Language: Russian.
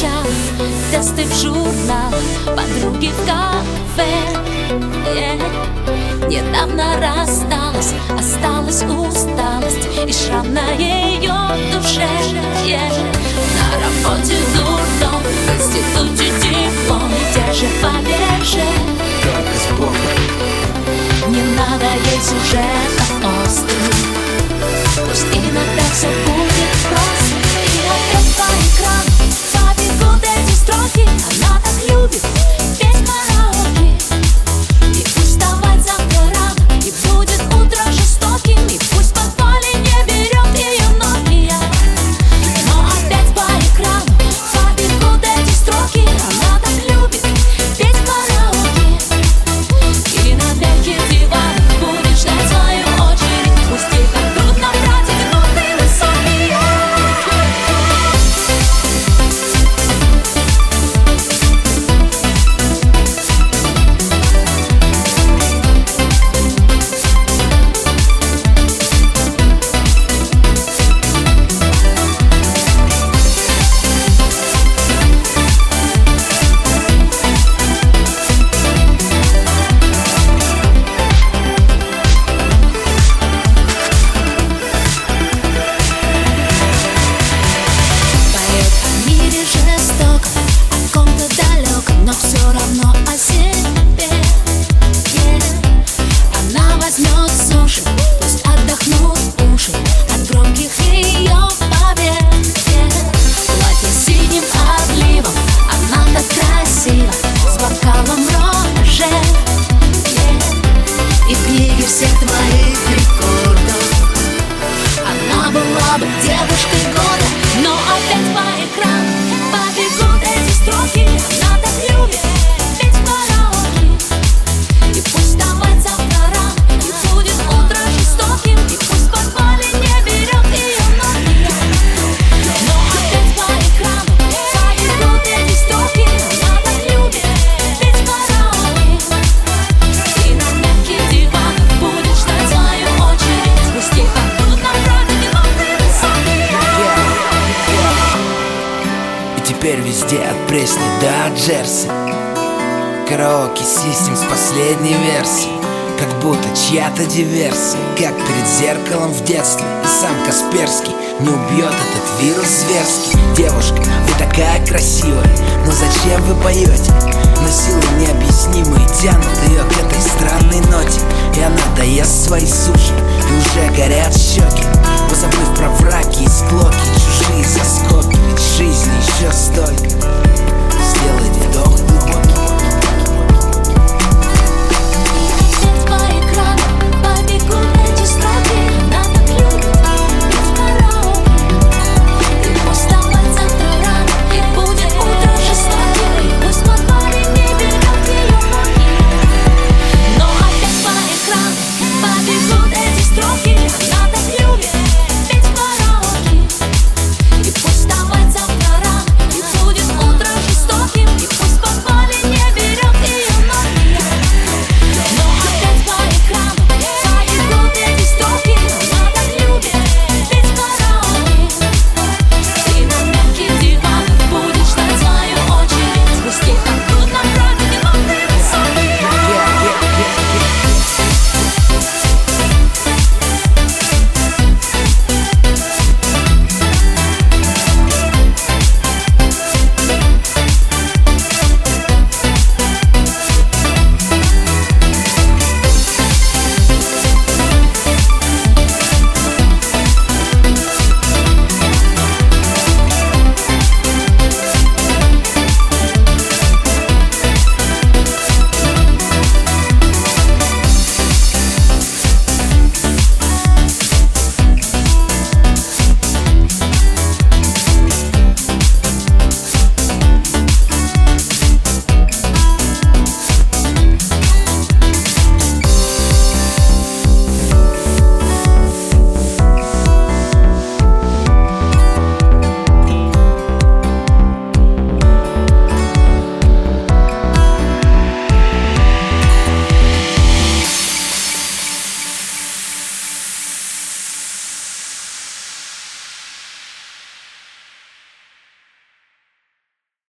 час Тесты в журнал, подруги в кафе yeah. Недавно рассталась, осталась усталость И шрам на ее душе yeah. На работе дурдом, в институте диплом Где же? была бы девушкой Теперь везде от Пресни до Джерси. Караоке систем с последней версией, Как будто чья-то диверсия. Как перед зеркалом в детстве. И сам Касперский не убьет этот вирус зверский. Девушка, вы такая красивая. Но зачем вы поете? Но силы необъяснимые тянут ее к этой Yeah.